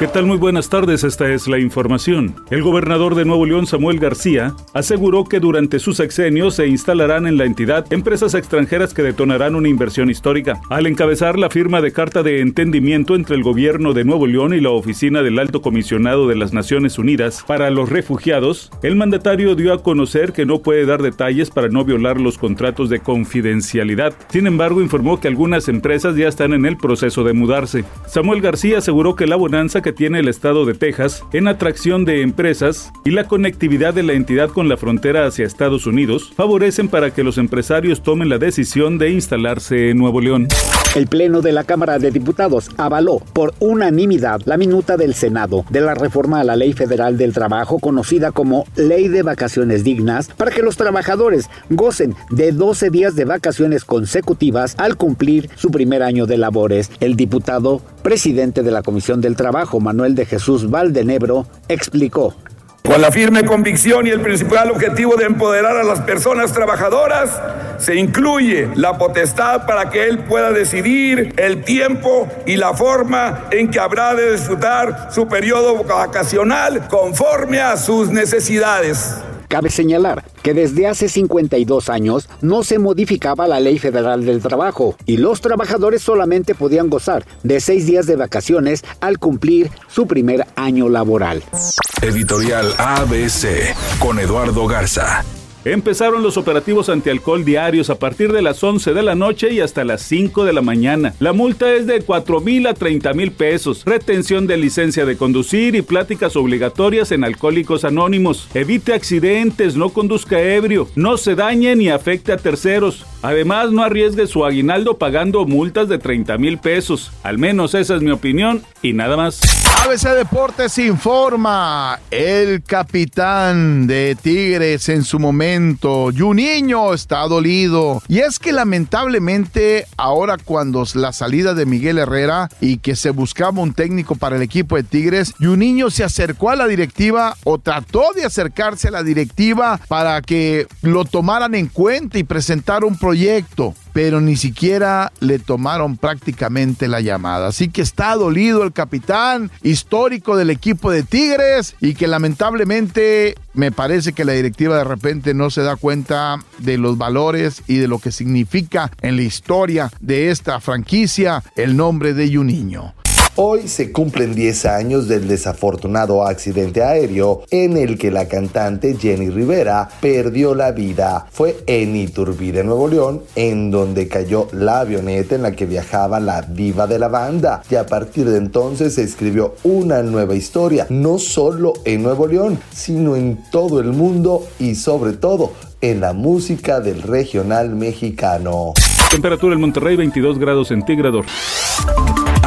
¿Qué tal? Muy buenas tardes, esta es la información. El gobernador de Nuevo León, Samuel García, aseguró que durante su sexenio se instalarán en la entidad empresas extranjeras que detonarán una inversión histórica. Al encabezar la firma de carta de entendimiento entre el gobierno de Nuevo León y la oficina del Alto Comisionado de las Naciones Unidas para los Refugiados, el mandatario dio a conocer que no puede dar detalles para no violar los contratos de confidencialidad. Sin embargo, informó que algunas empresas ya están en el proceso de mudarse. Samuel García aseguró que la bonanza que tiene el estado de Texas en atracción de empresas y la conectividad de la entidad con la frontera hacia Estados Unidos favorecen para que los empresarios tomen la decisión de instalarse en Nuevo León. El Pleno de la Cámara de Diputados avaló por unanimidad la minuta del Senado de la reforma a la Ley Federal del Trabajo conocida como Ley de Vacaciones Dignas para que los trabajadores gocen de 12 días de vacaciones consecutivas al cumplir su primer año de labores. El diputado presidente de la Comisión del Trabajo, Manuel de Jesús Valdenebro, explicó. Con la firme convicción y el principal objetivo de empoderar a las personas trabajadoras, se incluye la potestad para que él pueda decidir el tiempo y la forma en que habrá de disfrutar su periodo vacacional conforme a sus necesidades. Cabe señalar que desde hace 52 años no se modificaba la Ley Federal del Trabajo y los trabajadores solamente podían gozar de seis días de vacaciones al cumplir su primer año laboral. Editorial ABC con Eduardo Garza. Empezaron los operativos antialcohol diarios a partir de las 11 de la noche y hasta las 5 de la mañana. La multa es de 4 mil a 30 mil pesos, retención de licencia de conducir y pláticas obligatorias en Alcohólicos Anónimos. Evite accidentes, no conduzca ebrio, no se dañe ni afecte a terceros. Además, no arriesgue su aguinaldo pagando multas de 30 mil pesos. Al menos esa es mi opinión y nada más. ABC Deportes informa. El capitán de Tigres en su momento, Juninho, está dolido. Y es que lamentablemente ahora cuando la salida de Miguel Herrera y que se buscaba un técnico para el equipo de Tigres, Juninho se acercó a la directiva o trató de acercarse a la directiva para que lo tomaran en cuenta y presentar un proyecto pero ni siquiera le tomaron prácticamente la llamada. Así que está dolido el capitán histórico del equipo de Tigres y que lamentablemente me parece que la directiva de repente no se da cuenta de los valores y de lo que significa en la historia de esta franquicia el nombre de Juninho. Hoy se cumplen 10 años del desafortunado accidente aéreo en el que la cantante Jenny Rivera perdió la vida. Fue en Iturbide, Nuevo León, en donde cayó la avioneta en la que viajaba la diva de la banda. Y a partir de entonces se escribió una nueva historia, no solo en Nuevo León, sino en todo el mundo y sobre todo en la música del regional mexicano. Temperatura en Monterrey 22 grados centígrados.